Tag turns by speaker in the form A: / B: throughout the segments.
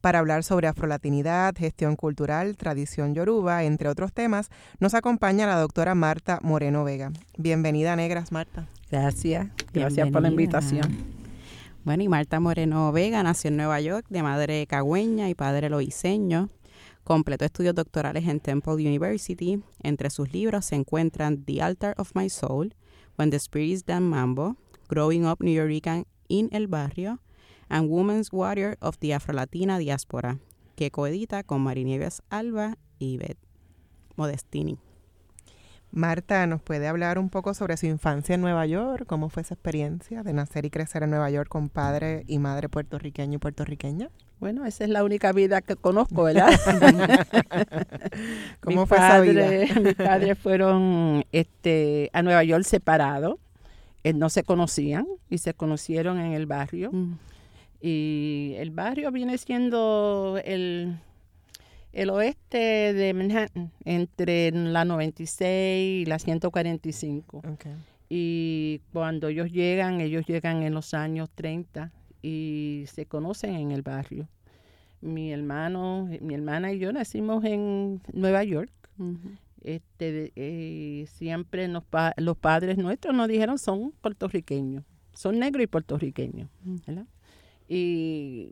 A: para hablar sobre afrolatinidad, gestión cultural, tradición yoruba, entre otros temas, nos acompaña la doctora Marta Moreno Vega. Bienvenida, Negras, Marta.
B: Gracias, gracias por la invitación.
C: Bueno, y Marta Moreno Vega nació en Nueva York de madre cagüeña y padre loiseño. Completó estudios doctorales en Temple University. Entre sus libros se encuentran The Altar of My Soul, When the Spirit is Done Mambo, Growing Up New York in El Barrio, and Women's Warrior of the Afro-Latina Diaspora, que coedita con Marinieves Alba y Beth Modestini.
A: Marta, ¿nos puede hablar un poco sobre su infancia en Nueva York? ¿Cómo fue esa experiencia de nacer y crecer en Nueva York con padre y madre puertorriqueño y puertorriqueña?
B: Bueno, esa es la única vida que conozco, ¿verdad?
A: ¿Cómo fue esa vida?
B: Mis padres fueron este, a Nueva York separados. Eh, no se conocían y se conocieron en el barrio. Mm. Y el barrio viene siendo el, el oeste de Manhattan, entre la 96 y la 145. Y cuando ellos llegan, ellos llegan en los años 30 y se conocen en el barrio. Mi hermano, mi hermana y yo nacimos en Nueva York. este, eh, siempre los padres nuestros nos dijeron son puertorriqueños, son negros y puertorriqueños. ¿verdad? Y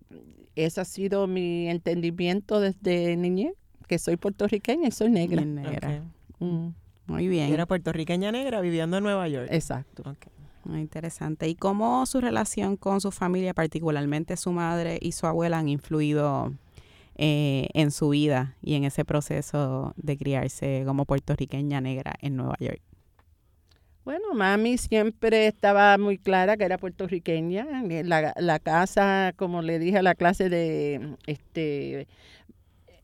B: ese ha sido mi entendimiento desde niñez, que soy puertorriqueña y soy negra.
C: negra. Mm. Muy bien.
A: Era puertorriqueña negra viviendo en Nueva York.
B: Exacto.
C: Muy interesante. ¿Y cómo su relación con su familia, particularmente su madre y su abuela, han influido eh, en su vida y en ese proceso de criarse como puertorriqueña negra en Nueva York?
B: Bueno, mami siempre estaba muy clara que era puertorriqueña. La, la casa, como le dije a la clase de este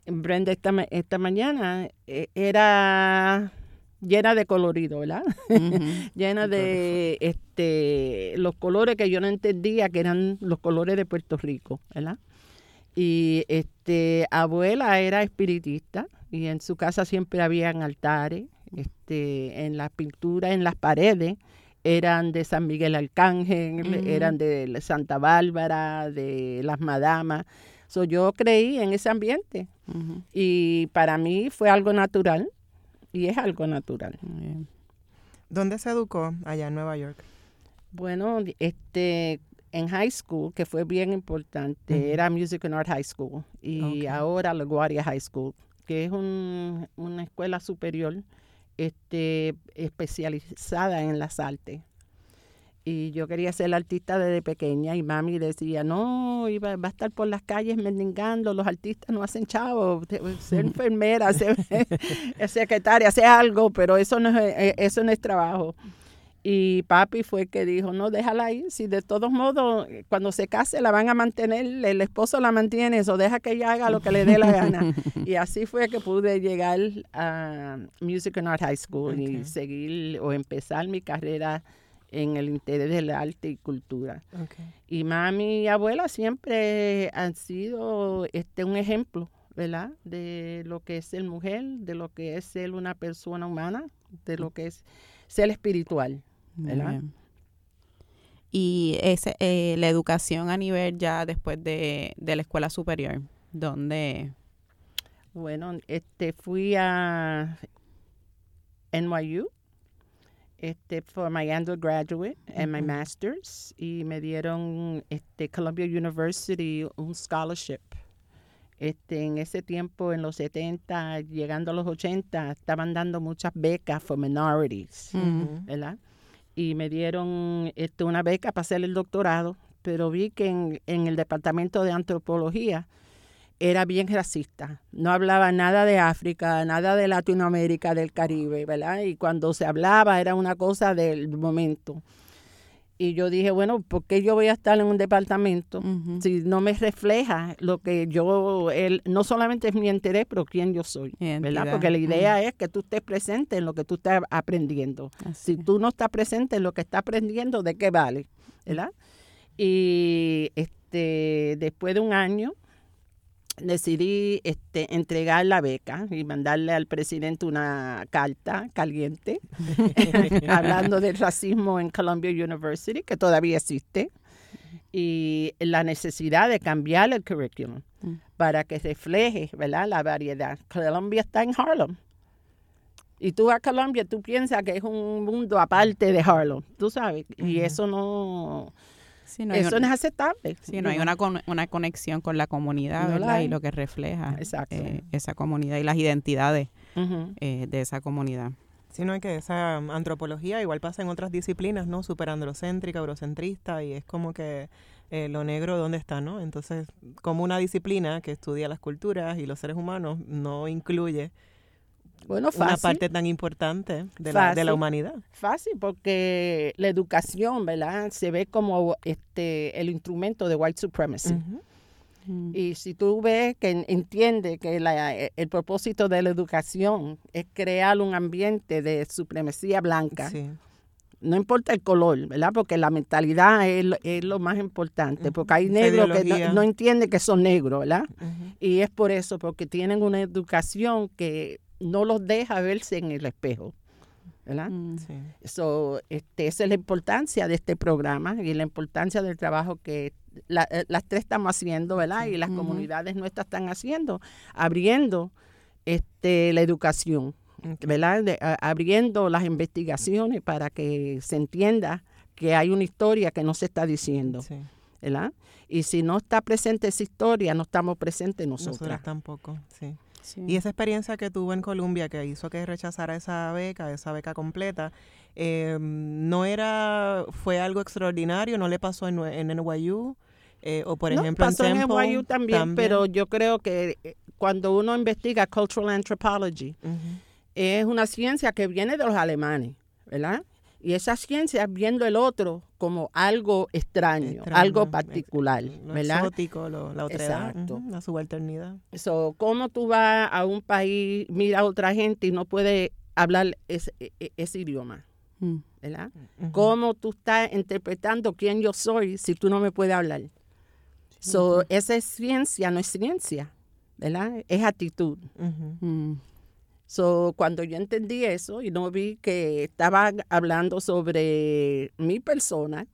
B: Brenda esta, esta mañana, e, era llena de colorido, ¿verdad? llena de este los colores que yo no entendía que eran los colores de Puerto Rico, ¿verdad? Y este abuela era espiritista y en su casa siempre habían altares este, en las pinturas, en las paredes, eran de San Miguel Arcángel, eran de Santa Bárbara, de las Madamas. So, yo creí en ese ambiente. Y para mí fue algo natural y es algo natural.
A: ¿Dónde se educó allá en Nueva York?
B: Bueno, este, en high school, que fue bien importante, era Music and Art High School y ahora La Guardia High School, que es una escuela superior este, especializada en las artes. Y yo quería ser artista desde pequeña y mami decía, no, iba, va a estar por las calles mendigando, los artistas no hacen chavo, ser enfermera, ser secretaria, hacer algo, pero eso no es, eh, eso no es trabajo. Y papi fue el que dijo, no, déjala ahí, si de todos modos cuando se case la van a mantener, el esposo la mantiene, eso deja que ella haga lo que le dé la gana. y así fue que pude llegar a Music and Art High School y seguir o empezar mi carrera en el interés del arte y cultura. Y mami y abuela siempre han sido este un ejemplo, ¿verdad? De lo que es ser mujer, de lo que es ser una persona humana, de lo que es ser espiritual.
C: Y ese, eh, la educación a nivel ya después de, la escuela superior, ¿dónde?
B: Bueno, este fui a NYU este for my undergraduate and my master's y me dieron este Columbia University un scholarship. Este, en ese tiempo, en los 70, llegando a los 80, estaban dando muchas becas for minorities, ¿verdad? Y me dieron este, una beca para hacer el doctorado, pero vi que en, en el departamento de antropología era bien racista. No hablaba nada de África, nada de Latinoamérica, del Caribe, ¿verdad? Y cuando se hablaba era una cosa del momento. Y yo dije, bueno, ¿por qué yo voy a estar en un departamento si no me refleja lo que yo, él, no solamente es mi interés, pero quién yo soy, ¿verdad? Porque la idea es que tú estés presente en lo que tú estás aprendiendo. si tú no estás presente en lo que estás aprendiendo, ¿de qué vale? ¿Verdad? Y este, después de un año, decidí este, entregar la beca y mandarle al presidente una carta caliente hablando del racismo en Columbia University, que todavía existe, y la necesidad de cambiar el currículum mm. para que refleje ¿verdad? la variedad. Columbia está en Harlem. Y tú a Columbia, tú piensas que es un mundo aparte de Harlem, tú sabes, y eso no eso no es aceptable.
C: Sí, no hay una, una conexión con la comunidad, ¿verdad? Y lo que refleja eh, esa comunidad y las identidades eh, de esa comunidad.
A: Sí, no, es que esa antropología igual pasa en otras disciplinas, ¿no? Súper androcéntrica, eurocentrista, y es como que eh, lo negro, ¿dónde está, no? Entonces, como una disciplina que estudia las culturas y los seres humanos no incluye bueno, Una parte tan importante de la, de la, humanidad.
B: Fácil, porque la educación, ¿verdad? Se ve como este el instrumento de white supremacy. Mm. Y si tú ves que entiende que el propósito de la educación es crear un ambiente de supremacía blanca, no importa el color, ¿verdad? Porque la mentalidad es, es lo más importante, porque hay negros que no, no entienden que son negros, ¿verdad? Y es por eso, porque tienen una educación que no los deja verse en el espejo. ¿verdad? Mm. este, esa es la importancia de este programa y la importancia del trabajo que eh, las tres estamos haciendo, ¿verdad? Y las comunidades nuestras están haciendo, abriendo este, la educación, ¿verdad? abriendo las investigaciones para que se entienda que hay una historia que no se está diciendo. ¿verdad? Y si no está presente esa historia, no estamos presentes nosotras. Nosotras
A: tampoco, sí. Y esa experiencia que tuvo en Colombia que hizo que rechazara esa beca, esa beca completa, eh, no era, fue algo extraordinario, no le pasó en, en NYU. Eh, o por ejemplo
B: pasó
A: en,
B: Temple, NYU también, pero yo creo que eh, cuando uno investiga cultural anthropology, es una ciencia que viene de los alemanes, ¿verdad? Y esa ciencia viendo el otro como algo extraño, algo particular,
A: lo Exótico, la otra Exacto. la subalternidad.
B: So, ¿Cómo tú vas a un país, mira a otra gente y no puedes hablar ese, e, e, ese, idioma? Mm. ¿Verdad? ¿Cómo tú estás interpretando quién yo soy si tú no me puedes hablar? So, esa es ciencia, no es ciencia, ¿verdad? Es actitud. So, cuando yo entendí eso y no vi que estaban hablando sobre mi persona,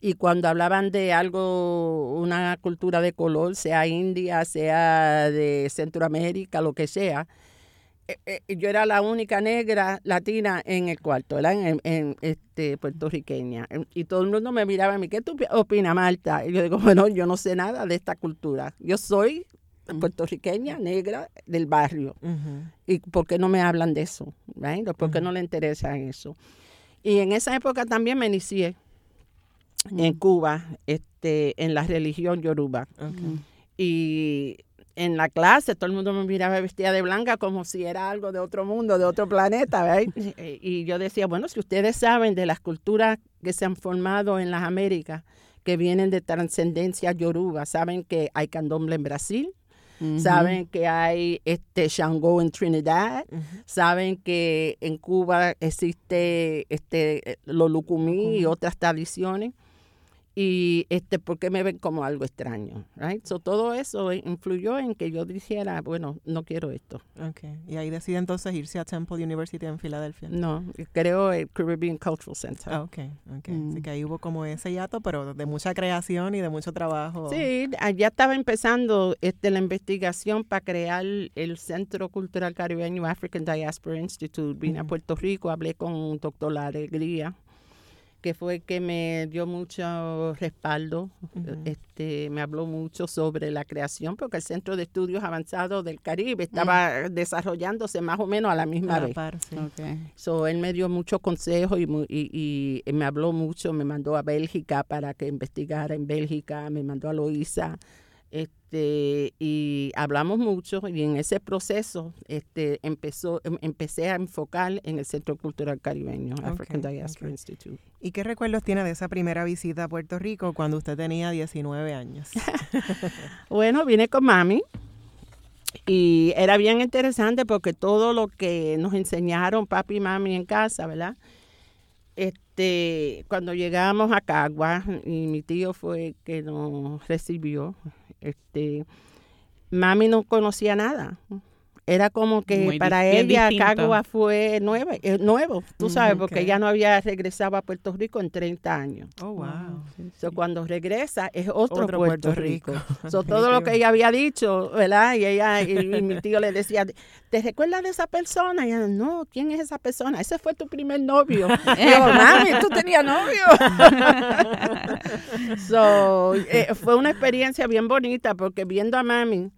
B: y cuando hablaban de algo, una cultura de color, sea India, sea de Centroamérica, lo que sea, eh, eh, yo era la única negra latina en el cuarto, ¿verdad? En, este. Y todo el mundo me miraba a mí, ¿qué tú opinas, Marta? Y yo digo, bueno, yo no sé nada de esta cultura. Yo soy puertorriqueña, negra, del barrio. ¿Y por qué no me hablan de eso? ¿Por qué no le interesa eso? Y en esa época también me inicié en Cuba, este, en la religión yoruba. Y en la clase todo el mundo me miraba vestida de blanca como si era algo de otro mundo, de otro planeta. Y yo decía, bueno, si ustedes saben de las culturas que se han formado en las Américas, que vienen de trascendencia yoruba, saben que hay candomblé en Brasil, saben que hay este Shango en Trinidad, saben que en Cuba existe este Lolucumí y otras tradiciones y este por qué me ven como algo extraño, right? So, todo eso influyó en que yo dijera, bueno, no quiero esto.
A: Okay. Y ahí decide entonces irse a Temple University en Filadelfia.
B: No, creo el Caribbean Cultural Center.
A: Ah, ok, ok. Así mm. que ahí hubo como ese hiato, pero de mucha creación y de mucho trabajo.
B: Sí, allá estaba empezando este la investigación para crear el Centro Cultural Caribeño African Diaspora Institute. Vine a Puerto Rico, hablé con un doctor La Alegría que fue que me dio mucho respaldo, este, me habló mucho sobre la creación, porque el Centro de Estudios Avanzados del Caribe estaba desarrollándose más o menos a la misma vez. So, él me dio muchos consejos y, y, y, me habló mucho, me mandó a Bélgica para que investigara en Bélgica, me mandó a Loíza este, y hablamos mucho y en ese proceso este, empezó, em, empecé a enfocar en el Centro Cultural Caribeño, African Diaspora Institute.
A: ¿Y qué recuerdos tiene de esa primera visita a Puerto Rico cuando usted tenía 19 años?
B: bueno, vine con mami y era bien interesante porque todo lo que nos enseñaron papi y mami en casa, ¿verdad? Este, cuando llegamos a Cagua y mi tío fue que nos recibió, este, mami no conocía nada. Era como que para ella Cagua fue nuevo, eh, nuevo tú sabes, porque ella no había regresado a Puerto Rico en 30 años.
A: Oh, wow.
B: So, cuando regresa es otro, Puerto, Rico. todo lo que ella había dicho, ¿verdad? Y ella y, mi tío le decía, ¿te recuerdas de esa persona? Y ella, no, ¿quién es esa persona? Ese fue tu primer novio. y yo, mami, tú tenías novio. so, eh, fue una experiencia bien bonita porque viendo a mami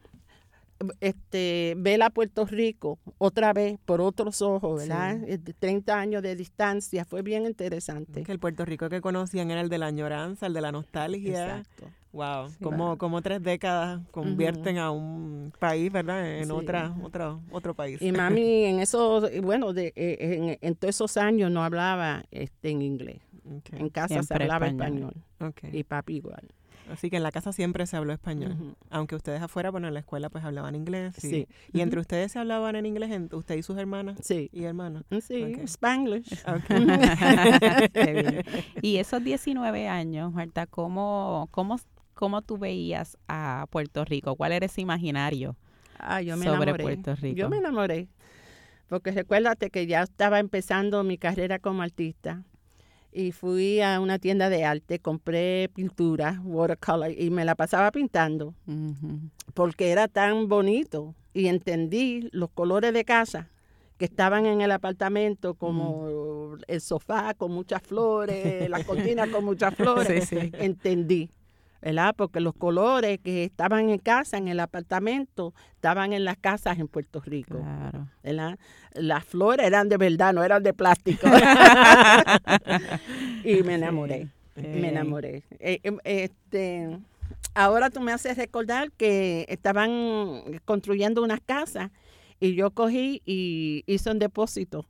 B: este, ver a Puerto Rico otra vez por otros ojos, ¿verdad? 30 eh, años de distancia, fue bien interesante.
A: Que el Puerto Rico que conocían era el de la añoranza, el de la nostalgia. Exacto. Wow, como, como tres décadas convierten a un país, ¿verdad? En otra, otra, otro país.
B: Y mami en eso, bueno, de, eh, en, todos esos años no hablaba este, en inglés. En casa se hablaba español. Y papi igual.
A: Así que en la casa siempre se habló español. Aunque ustedes afuera, bueno, en la escuela pues hablaban inglés. Sí. ¿Y entre ustedes se hablaban en inglés, usted y sus hermanas?
B: Sí.
A: ¿Y hermanos?
B: Sí, Spanglish.
C: Y esos 19 años, Marta, ¿cómo, cómo, ¿cómo tú veías a Puerto Rico? ¿Cuál era ese imaginario
B: ah, yo me
C: sobre Puerto Rico?
B: Yo me enamoré. Porque recuérdate que ya estaba empezando mi carrera como artista y fui a una tienda de arte, compré pintura, watercolor, y me la pasaba pintando, porque era tan bonito y entendí los colores de casa que estaban en el apartamento, como el sofá con muchas flores, la cortina con muchas flores, entendí. ¿Verdad? Porque los colores que estaban en casa, en el apartamento, estaban en las casas en Puerto Rico. Claro. ¿verdad? Las flores eran de verdad, no eran de plástico. y me enamoré, me enamoré. Eh, em, este, ahora tú me haces recordar que estaban construyendo unas casas y yo cogí y hice un depósito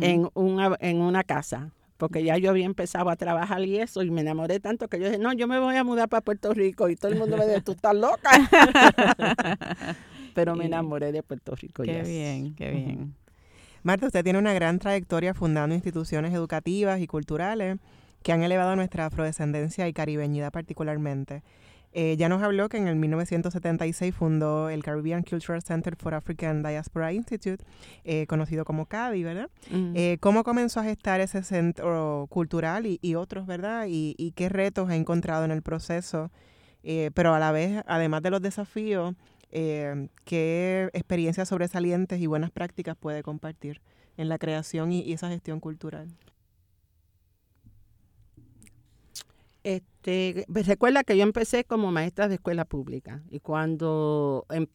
B: en, una, en una casa porque ya yo había empezado a trabajar y eso, y me enamoré tanto que yo dije, no, yo me voy a mudar para Puerto Rico, y todo el mundo me dice, tú estás loca. Pero me enamoré de Puerto Rico.
C: Qué bien, qué bien.
A: Marta, usted tiene una gran trayectoria fundando instituciones educativas y culturales que han elevado nuestra afrodescendencia y caribeñidad particularmente. Eh, ya nos habló que en el 1976 fundó el Caribbean Cultural Center for African Diaspora Institute, eh, conocido como CADI, ¿verdad? Mm. Eh, ¿Cómo comenzó a gestar ese centro cultural y, otros, ¿verdad? Y, qué retos ha encontrado en el proceso? pero a la vez, además de los desafíos, ¿qué experiencias sobresalientes y buenas prácticas puede compartir en la creación y esa gestión cultural?
B: Este, pues, recuerda que yo empecé como maestra de escuela pública y cuando em,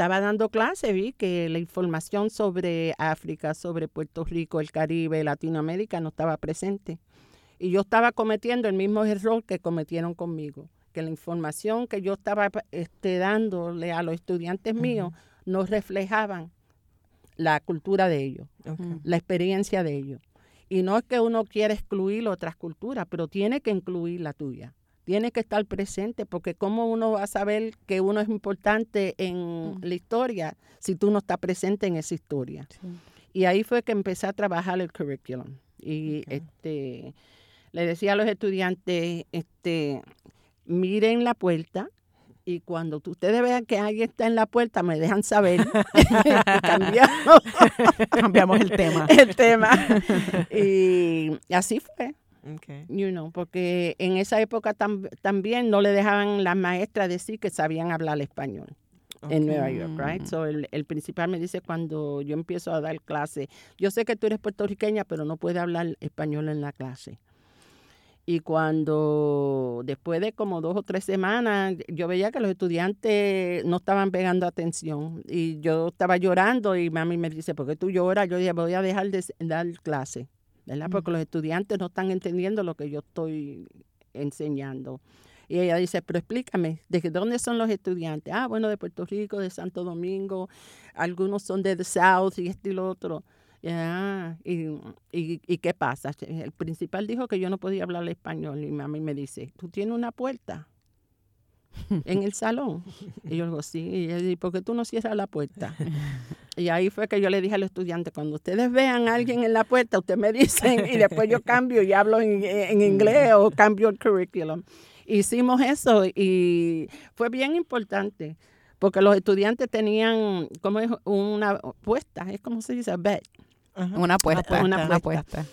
B: estaba dando clase vi que la información sobre África, sobre Puerto Rico, el Caribe, Latinoamérica no estaba presente. Y yo estaba cometiendo el mismo error que cometieron conmigo, que la información que yo estaba este, dándole a los estudiantes míos no reflejaban la cultura de ellos, la experiencia de ellos. Y no es que uno quiera excluir otras culturas, pero tiene que incluir la tuya. Tiene que estar presente, porque ¿cómo uno va a saber que uno es importante en mm. la historia si tú no estás presente en esa historia? Y ahí fue que empecé a trabajar el curriculum. Y este le decía a los estudiantes, este, miren la puerta, y cuando ustedes vean que alguien está en la puerta, me dejan saber.
C: cambiamos. cambiamos el tema.
B: El tema. Y así fue. Okay. You know, porque en esa época también no le dejaban las maestras decir que sabían hablar español en Nueva York, right? So el, el, principal me dice cuando yo empiezo a dar clase, yo sé que tú eres puertorriqueña, pero no puedes hablar español en la clase. Y cuando después de como dos o tres semanas, yo veía que los estudiantes no estaban pegando atención. Y yo estaba llorando y mami me dice, ¿por qué tú lloras? Yo dije, voy a dejar de dar clase, ¿verdad? Porque los estudiantes no están entendiendo lo que yo estoy enseñando. Y ella dice, pero explícame, ¿de dónde son los estudiantes? Ah, bueno, de Puerto Rico, de Santo Domingo, algunos son de The South y este y lo otro. Ya, y, y, qué pasa? El principal dijo que yo no podía hablar español y mami me dice, ¿tú tienes una puerta en el salón? Y yo digo, sí. Y ella dice, ¿por qué tú no cierras la puerta? Y ahí fue que yo le dije a los estudiantes, cuando ustedes vean a alguien en la puerta, ustedes me dicen y después yo cambio y hablo en, en inglés o cambio el currículum. Hicimos eso y fue bien importante porque los estudiantes tenían como una apuesta, es como se dice, bet.
C: Una apuesta. Una apuesta.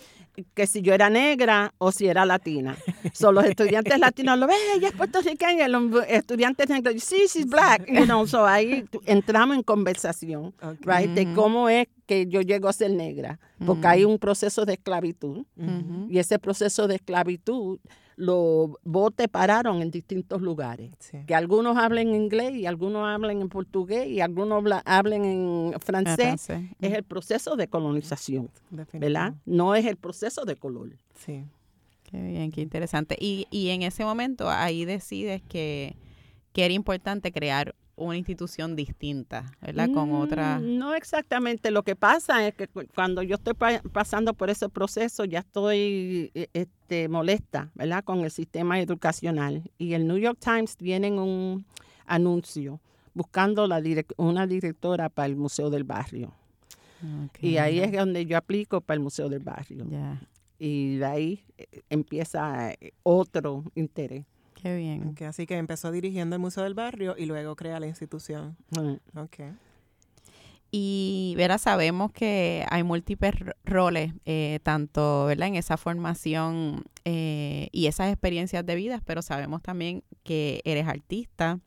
B: Que si yo era negra o si era latina. Son los estudiantes latinos lo ven, ella es puertorriqueña. Los estudiantes negros, sí, she's black. You know, so ahí entramos en conversación, right, de cómo es que yo llego a ser negra. Porque hay un proceso de esclavitud. Y ese proceso de esclavitud los botes pararon en distintos lugares. Que algunos hablen inglés y algunos hablen en portugués y algunos hablen en francés. Es el proceso de colonización, ¿verdad? No es el proceso de color.
C: Sí. Qué bien, qué interesante. Y, y en ese momento ahí decides que, que era importante crear una institución distinta, ¿verdad? Con otra...
B: Mm, no exactamente. Lo que pasa es que cuando yo estoy pasando por ese proceso ya estoy e, este, molesta, ¿verdad? Con el sistema educacional. Y el New York Times tiene un anuncio buscando la una directora para el Museo del Barrio. Y ahí es donde yo aplico para el Museo del Barrio. Y de ahí eh, empieza eh, otro interés.
C: Qué bien.
A: así que empezó dirigiendo el Museo del Barrio y luego crea la institución. Mm. Okay.
C: Y verá, sabemos que hay múltiples roles, eh, tanto ¿verdad? en esa formación eh, y esas experiencias de vida, pero sabemos también que eres artista,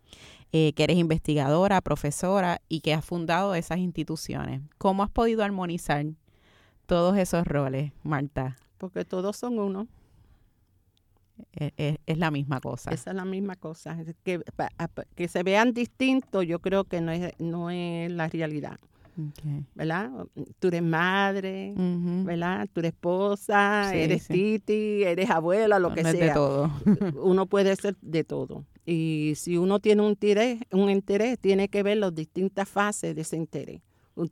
C: eh, que eres investigadora, profesora y que has fundado esas instituciones. ¿Cómo has podido armonizar todos esos roles, Marta?
B: Porque todos son uno.
C: E, e, es, la misma cosa.
B: Esa es la misma cosa. Que, que se vean distintos, yo creo que no es, no es la realidad. ¿Verdad? Tú eres madre, ¿verdad? Tú eres esposa, eres titi, eres abuela, lo que sea.
C: de todo.
B: uno puede ser de todo. Y si uno tiene un interés, un interés, tiene que ver las distintas fases de ese interés.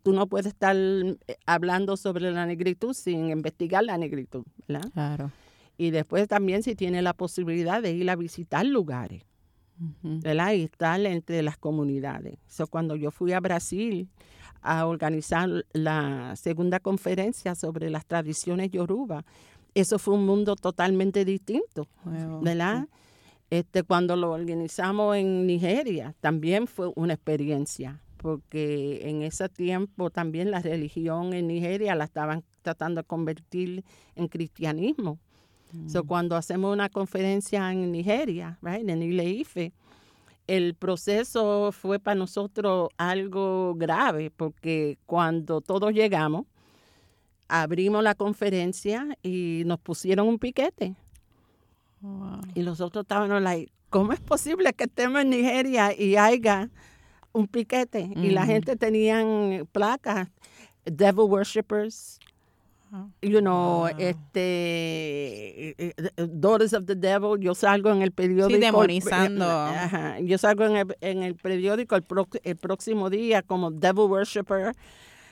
B: Tú no puedes estar eh, hablando sobre la negritud sin investigar la negritud, ¿verdad?
C: Claro.
B: Y después también si tiene la posibilidad de ir a visitar lugares, ¿verdad? Y estar entre las comunidades. So, cuando yo fui a Brasil a organizar la segunda conferencia sobre las tradiciones yoruba, eso fue un mundo totalmente distinto, ¿verdad? Este, cuando lo organizamos en Nigeria, también fue una experiencia, porque en ese tiempo también la religión en Nigeria la estaban tratando de convertir en cristianismo. So, cuando hacemos una conferencia en Nigeria, en Ileife, el proceso fue para nosotros algo grave porque cuando todos llegamos, abrimos la conferencia y nos pusieron un piquete. Y nosotros estábamos like, ¿cómo es posible que estemos en Nigeria y haya un piquete? Y la gente tenían placas, devil worshippers, you know, este, eh, eh, eh, Daughters of the Devil, yo salgo en el periódico. Sí,
C: demonizando.
B: yo salgo en el, en el periódico el, el, próximo día como Devil Worshipper,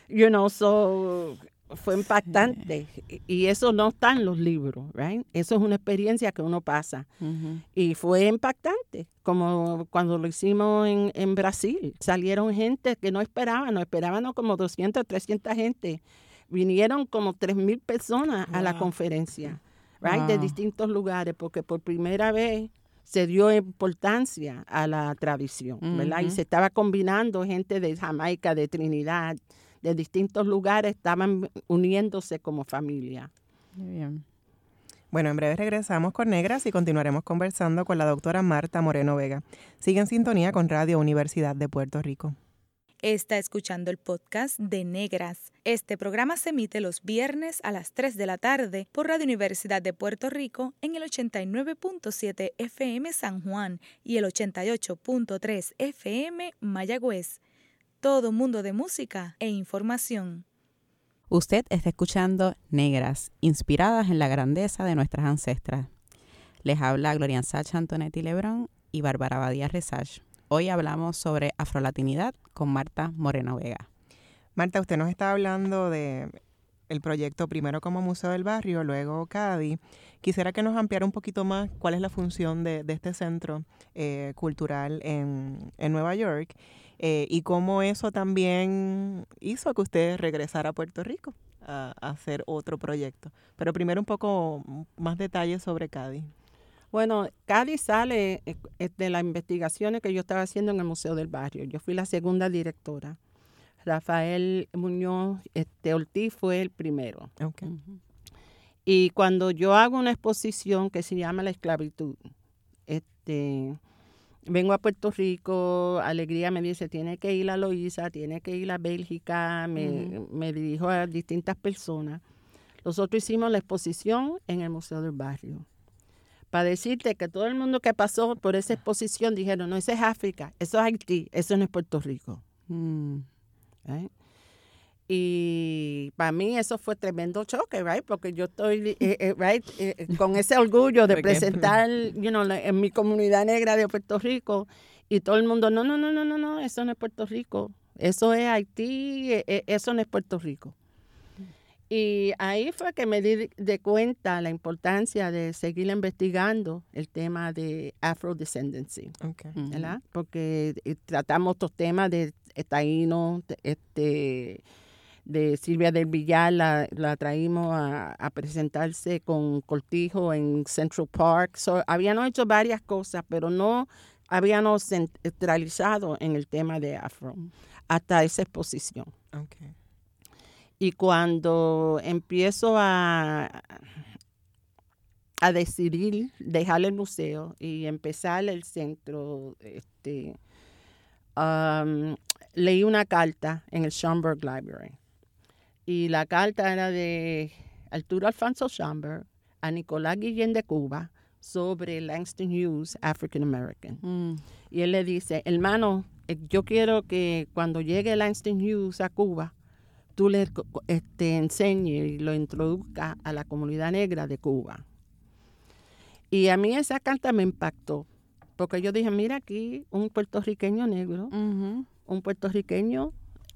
B: you know, so fue impactante. Y eso no está en los libros, right? Eso es una experiencia que uno pasa. Y fue impactante, como cuando lo hicimos en, en Brasil. Salieron gente que no esperaban, no esperaban como 200, 300 gente vinieron como 3.000 personas a la conferencia, right, de distintos lugares, porque por primera vez se dio importancia a la tradición, ¿verdad? Y se estaba combinando gente de Jamaica, de Trinidad, de distintos lugares, estaban uniéndose como familia.
C: Muy bien.
A: Bueno, en breve regresamos con Negras y continuaremos conversando con la doctora Marta Moreno Vega. Sigue en sintonía con Radio Universidad de Puerto Rico.
D: Está escuchando el podcast de Negras. Este programa se emite los viernes a las 3 de la tarde por Radio Universidad de Puerto Rico en el 89.7 FM San Juan y el 88.3 FM Mayagüez. Todo mundo de música e información.
C: Usted está escuchando Negras, inspiradas en la grandeza de nuestras ancestras. Les habla Gloria Sacha Antonetti Lebrón y Bárbara Badía Resach. Hoy hablamos sobre afrolatinidad con Marta Moreno Vega.
A: Marta, usted nos está hablando de el proyecto primero como Museo del Barrio, luego CADI. Quisiera que nos ampliara un poquito más cuál es la función de, este centro eh, cultural en, Nueva York eh, y cómo eso también hizo que usted regresara a Puerto Rico a, a hacer otro proyecto. Pero primero un poco más detalles sobre CADI.
B: Bueno, Cádiz sale eh, de las investigaciones que yo estaba haciendo en el Museo del Barrio. Yo fui la segunda directora. Rafael Muñoz este, Ortiz fue el primero. Y cuando yo hago una exposición que se llama La esclavitud, este, vengo a Puerto Rico, Alegría me dice, tiene que ir a Loíza, tiene que ir a Bélgica, me, me dirijo a distintas personas. Nosotros hicimos la exposición en el Museo del Barrio para decirte que todo el mundo que pasó por esa exposición dijeron, no, eso es África, eso es Haití, eso no es Puerto Rico. Mm. ¿Eh? Y para mí eso fue tremendo choque, right? Porque yo estoy, eh, eh, right, con ese orgullo de presentar, you know, en mi comunidad negra de Puerto Rico y todo el mundo, no, no, no, no, no, no, eso no es Puerto Rico, eso es Haití, eso no es Puerto Rico. Y ahí fue que me di de cuenta la importancia de seguir investigando el tema de afrodescendancy, ¿verdad? Porque eh, tratamos estos temas de taíno, este, de Silvia del Villar, la, la traímos a, presentarse con Cortijo en Central Park. So, habíamos hecho varias cosas, pero no habíamos centralizado en el tema de afro hasta esa exposición. Okay. Y cuando empiezo a, a decidir dejar el museo y empezar el centro, este, leí una carta en el Schomburg Library. Y la carta era de Arturo Alfonso Schomburg a Nicolás Guillén de Cuba sobre Langston Hughes, African American. Mm. Y él le dice, hermano, eh, yo quiero que cuando llegue Langston Hughes a Cuba, tú le este, enseñes y lo introduzcas a la comunidad negra de Cuba. Y a mí esa carta me impactó, porque yo dije, mira aquí un puertorriqueño negro, un puertorriqueño,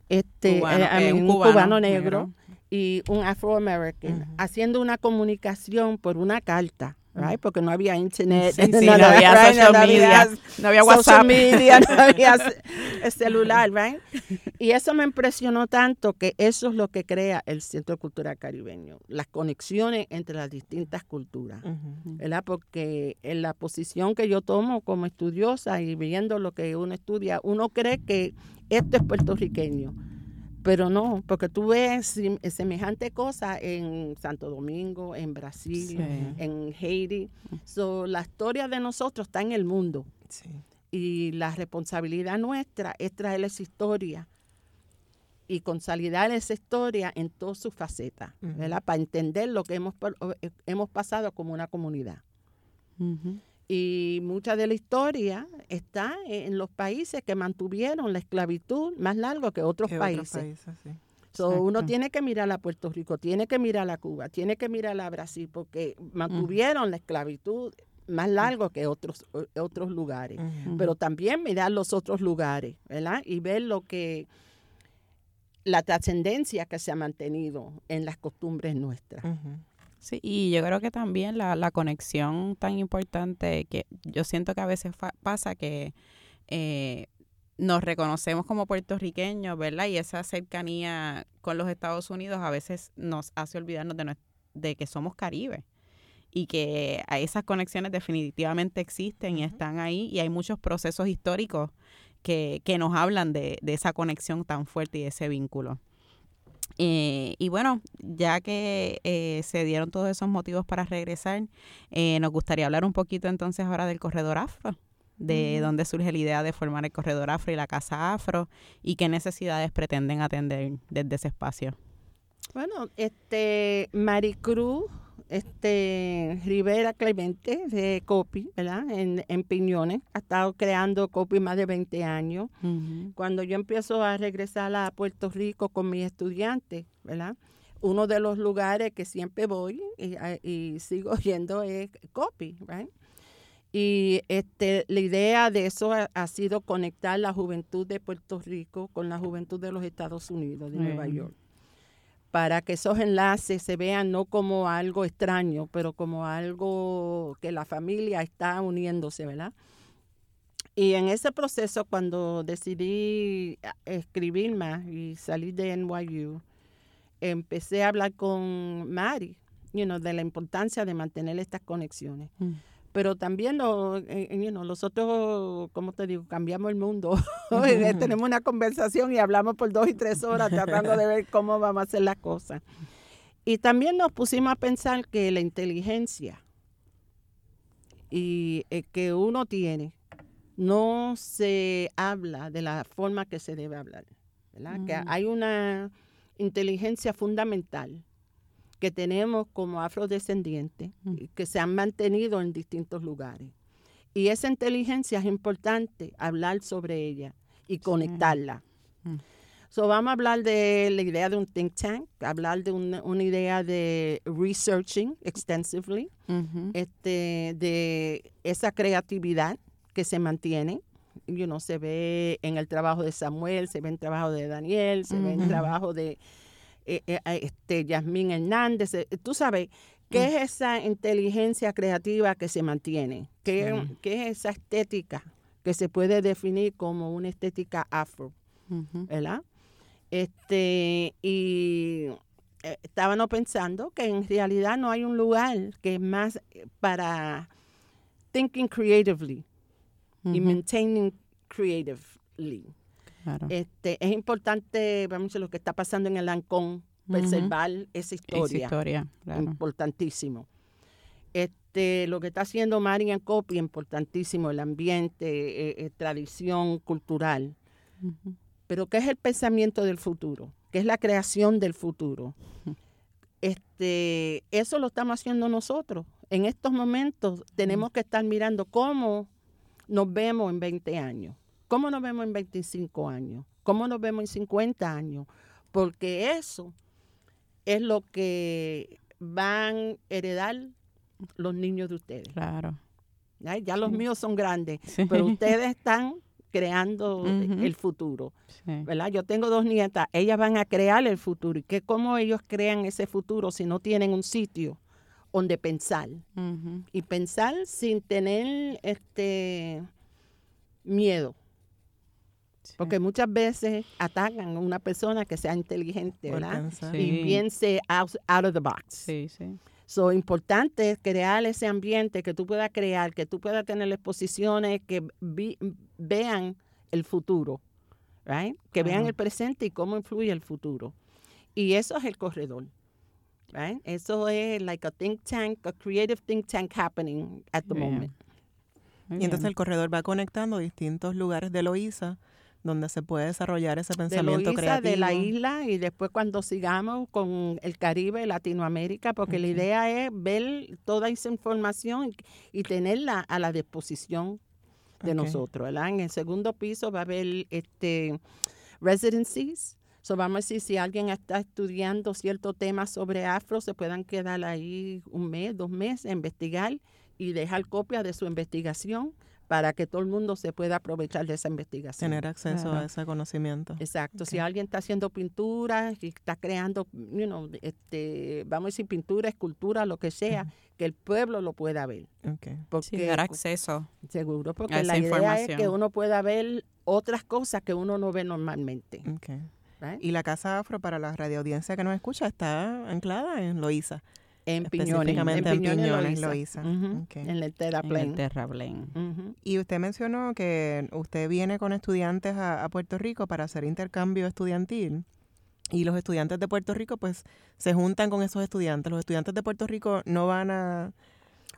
B: este, eh, eh, un, cubano, negro, y un afroamericano, haciendo una comunicación por una carta porque no había internet,
C: no, había social media, no había WhatsApp,
B: no había celular, right? Y eso me impresionó tanto que eso es lo que crea el Centro Cultural Caribeño, las conexiones entre las distintas culturas, ¿verdad? Porque en la posición que yo tomo como estudiosa y viendo lo que uno estudia, uno cree que esto es puertorriqueño pero no, porque tú ves semejante cosa en Santo Domingo, en Brasil, en Haití. So, la historia de nosotros está en el mundo. Y la responsabilidad nuestra es traer esa historia y consolidar esa historia en todas sus facetas, ¿verdad? Para entender lo que hemos, eh, hemos pasado como una comunidad. Y mucha de la historia está en los países que mantuvieron la esclavitud más largo que otros países. uno tiene que mirar a Puerto Rico, tiene que mirar a Cuba, tiene que mirar a Brasil, porque mantuvieron la esclavitud más largo que otros, otros lugares. Pero también mirar los otros lugares, ¿verdad? Y ver lo que la trascendencia que se ha mantenido en las costumbres nuestras.
C: Sí, y yo creo que también la, la conexión tan importante que yo siento que a veces pasa que eh, nos reconocemos como puertorriqueños, ¿verdad? Y esa cercanía con los Estados Unidos a veces nos hace olvidarnos de, de que somos Caribe y que esas conexiones definitivamente existen y están ahí y hay muchos procesos históricos que, que nos hablan de, de esa conexión tan fuerte y de ese vínculo. Eh, y bueno, ya que eh, se dieron todos esos motivos para regresar, eh, nos gustaría hablar un poquito entonces ahora del corredor afro. de dónde surge la idea de formar el corredor afro y la casa afro y qué necesidades pretenden atender desde ese espacio.
B: Bueno, este Maricruz este Rivera Clemente de Copy, ¿verdad? En, en Piñones, ha estado creando Copy más de 20 años. Cuando yo empiezo a regresar a Puerto Rico con mis estudiantes, ¿verdad? Uno de los lugares que siempre voy y, sigo yendo es Copy, ¿right? Y este, la idea de eso ha, sido conectar la juventud de Puerto Rico con la juventud de los Estados Unidos, de Nueva York para que esos enlaces se vean no como algo extraño, pero como algo que la familia está uniéndose, ¿verdad? Y en ese proceso, cuando decidí ah, escribir más y salir de NYU, empecé a hablar con Mari, de la importancia de mantener estas conexiones. Mm pero también lo, eh, nosotros, como te digo, cambiamos el mundo. Tenemos una conversación y hablamos por dos y tres horas tratando de ver cómo vamos a hacer las cosas. Y también nos pusimos a pensar que la inteligencia y eh, que uno tiene no se habla de la forma que se debe hablar, Que hay una inteligencia fundamental que tenemos como afrodescendientes, mm. que se han mantenido en distintos lugares. Y esa inteligencia es importante hablar sobre ella y conectarla. Mm. So, vamos a hablar de la idea de un think tank, hablar de una, idea de researching extensively, este, de esa creatividad que se mantiene. You know, se ve en el trabajo de Samuel, se ve en el trabajo de Daniel, se ve en el trabajo de, eh, eh, este, Yasmín Hernández, eh, tú sabes, ¿qué mm. es esa inteligencia creativa que se mantiene? ¿Qué, ¿Qué, es esa estética que se puede definir como una estética afro? ¿Verdad? Este, y estábamos pensando que en realidad no hay un lugar que es más para thinking creatively y maintaining creatively. Este, es importante, vamos a lo que está pasando en el Ancón, preservar esa historia.
C: historia,
B: Importantísimo. Este, lo que está haciendo Marian Copy, importantísimo, el ambiente, eh, eh, tradición cultural. Pero ¿qué es el pensamiento del futuro? ¿Qué es la creación del futuro? Este, eso lo estamos haciendo nosotros. En estos momentos tenemos que estar mirando cómo nos vemos en 20 años. ¿Cómo nos vemos en 25 años? ¿Cómo nos vemos en 50 años? Porque eso es lo que van a heredar los niños de ustedes.
C: Claro.
B: Ya, los míos son grandes, pero ustedes están creando el futuro. ¿verdad? Yo tengo dos nietas, ellas van a crear el futuro. ¿Y qué, cómo ellos crean ese futuro si no tienen un sitio donde pensar? Y pensar sin tener este miedo. Porque muchas veces atacan a una persona que sea inteligente, ¿verdad? Y piense out, of the box.
C: Sí, sí.
B: So, importante es crear ese ambiente que tú puedas crear, que tú puedas tener exposiciones que vean el futuro, right? Que vean el presente y cómo influye el futuro. Y eso es el corredor, right? Eso es like a think tank, a creative think tank happening at the moment.
A: y entonces el corredor va conectando distintos lugares de Loíza donde se puede desarrollar ese pensamiento
B: de
A: creativo.
B: de la isla y después cuando sigamos con el Caribe, Latinoamérica, porque la idea es ver toda esa información y, tenerla a la disposición de nosotros, ¿verdad? En el segundo piso va a haber este residencies. So vamos a decir, si alguien está estudiando cierto tema sobre afro, se puedan quedar ahí un mes, dos meses, a investigar y dejar copia de su investigación para que todo el mundo se pueda aprovechar de esa investigación.
A: Tener acceso a ese conocimiento.
B: Exacto. Si alguien está haciendo pintura y está creando, you know, este, vamos a decir pintura, escultura, lo que sea, que el pueblo lo pueda ver.
C: Okay. Porque, dar acceso.
B: Seguro, porque la idea es que uno pueda ver otras cosas que uno no ve normalmente.
A: Okay. Y la Casa Afro, para la radioaudiencia que nos escucha, está anclada en Loíza.
B: En Piñones.
A: En Piñones, lo hizo.
B: En el
C: Terraplén.
A: Y usted mencionó que usted viene con estudiantes a, Puerto Rico para hacer intercambio estudiantil. Y los estudiantes de Puerto Rico, pues, se juntan con esos estudiantes. Los estudiantes de Puerto Rico no van a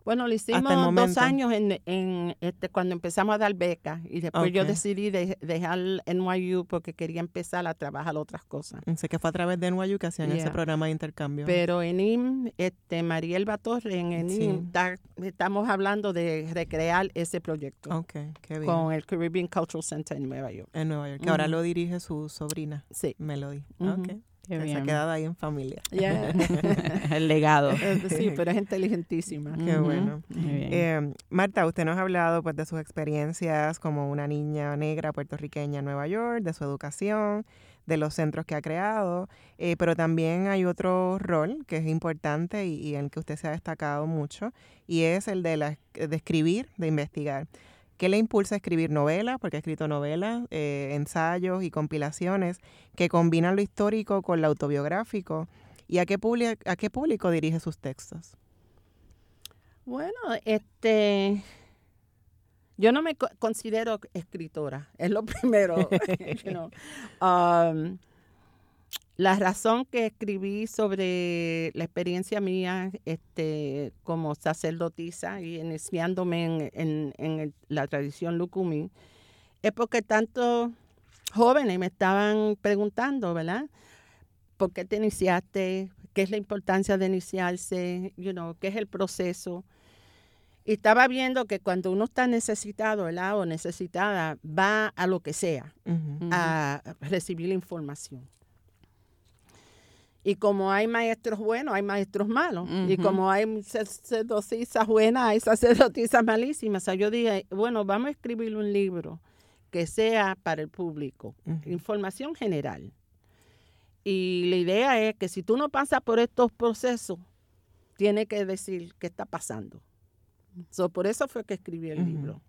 B: Bueno, lo hicimos dos años en, en, este, cuando empezamos a dar becas y después yo decidí dejar NYU porque quería empezar a trabajar otras cosas.
A: Sé que fue a través de NYU que hacían ese programa de intercambio.
B: Pero en IM, este, Mariel Batorre, en IM, estamos hablando de recrear ese proyecto.
A: Okay, qué bien.
B: Con el Caribbean Cultural Center en Nueva York.
A: En Nueva York, que ahora lo dirige su sobrina.
B: Sí.
A: Melody. okay. Se ha quedado ahí en familia.
C: el legado.
B: Eh, sí, pero es inteligentísima.
A: Qué bueno. Eh, Marta, usted nos ha hablado pues, de sus experiencias como una niña negra puertorriqueña en Nueva York, de su educación, de los centros que ha creado, eh, pero también hay otro rol que es importante y, y, en el que usted se ha destacado mucho, y es el de, la, de escribir, de investigar. ¿Qué le impulsa a escribir novelas? Porque ha escrito novelas, eh, ensayos y compilaciones que combinan lo histórico con lo autobiográfico. ¿Y a qué, a qué público dirige sus textos?
B: Bueno, este, yo no me considero escritora, es lo primero. Um, la razón que escribí sobre la experiencia mía este, como sacerdotisa y iniciándome en, en, la tradición Lukumi es porque tantos jóvenes me estaban preguntando, ¿verdad? ¿Por qué te iniciaste? ¿Qué es la importancia de iniciarse? You know, ¿Qué es el proceso? Y estaba viendo que cuando uno está necesitado, ¿verdad? O necesitada, va a lo que sea, a recibir la información. Y como hay maestros buenos, hay maestros malos. Y como hay sacerdotisas buenas, hay sacerdotisas malísimas. O sea, yo dije, bueno, vamos a escribir un libro que sea para el público, información general. Y la idea es que si tú no pasas por estos procesos, tienes que decir qué está pasando. So, por eso fue que escribí el libro.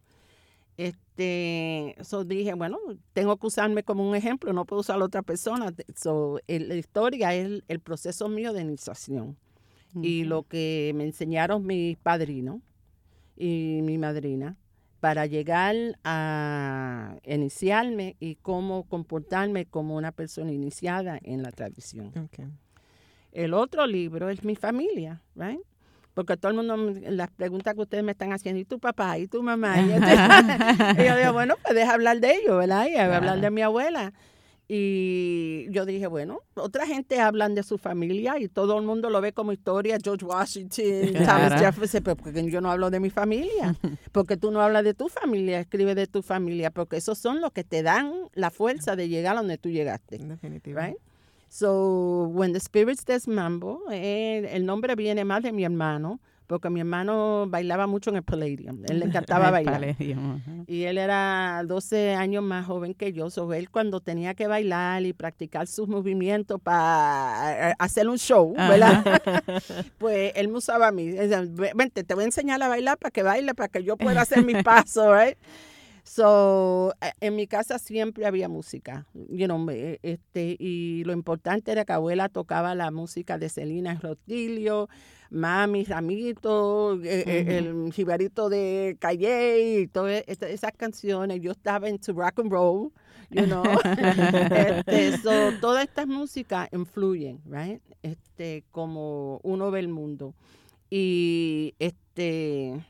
B: Este, so dije, bueno, tengo que usarme como un ejemplo, no puedo usar a otra persona. So, la historia es el, proceso mío de iniciación. Y lo que me enseñaron mis padrinos y mi madrina para llegar a iniciarme y cómo comportarme como una persona iniciada en la tradición. El otro libro es mi familia, right? Porque todo el mundo, las preguntas que ustedes me están haciendo, ¿y tu papá? ¿y tu mamá? Y, yo digo, bueno, pues deja hablar de ellos, ¿verdad? Y hablar de mi abuela. Y yo dije, bueno, otra gente hablan de su familia y todo el mundo lo ve como historia, George Washington, Thomas Jefferson, pero porque yo no hablo de mi familia, porque tú no hablas de tu familia, escribe de tu familia, porque esos son los que te dan la fuerza de llegar a donde tú llegaste.
A: Definitivamente.
B: So, When the Spirits Desmambo, eh, el nombre viene más de mi hermano, porque mi hermano bailaba mucho en el Palladium. Él le encantaba bailar. Y él era 12 años más joven que yo. So, él cuando tenía que bailar y practicar sus movimientos para eh, hacer un show, ¿verdad? pues él me usaba a mí. Vente, te voy a enseñar a bailar para que baile, para que yo pueda hacer mis pasos, ¿right? So, eh, en mi casa siempre había música, you know, este, y lo importante era que abuela tocaba la música de Celina Rotilio, Mami Ramito, eh, eh, el jibarito de Calle y todas esas canciones. Yo estaba en rock and roll, you know. este, so, todas estas músicas influyen, right? Este, como uno ve el mundo. Y este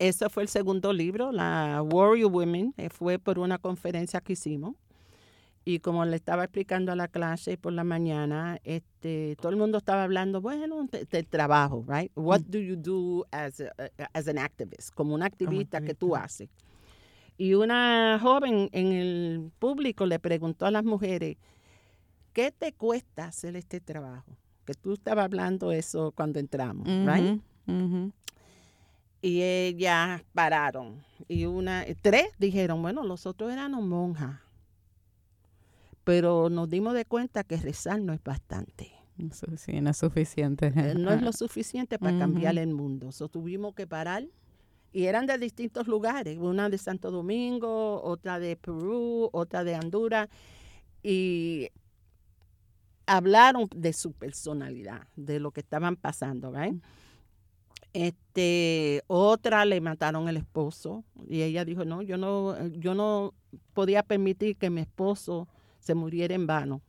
B: ese fue el segundo libro, la Warrior Women, eh, fue por una conferencia que hicimos. Y como le estaba explicando a la clase por la mañana, este, todo el mundo estaba hablando, bueno, del trabajo, right? What do you do as, as an activist? Como un activista que tú haces. Y una joven en el público le preguntó a las mujeres, ¿qué te cuesta hacer este trabajo? Que tú estabas hablando eso cuando entramos, right? Y ellas pararon. Y una, tres dijeron, bueno, los otros eran monjas. Pero nos dimos de cuenta que rezar no es bastante.
C: Sí, no es suficiente.
B: Eh, no es lo suficiente para cambiar el mundo. So, tuvimos que parar. Y eran de distintos lugares, una de Santo Domingo, otra de Perú, otra de Honduras. Y hablaron de su personalidad, de lo que estaban pasando, ¿right? Este, otra le mataron el esposo y ella dijo, no, yo no, yo no podía permitir que mi esposo se muriera en vano.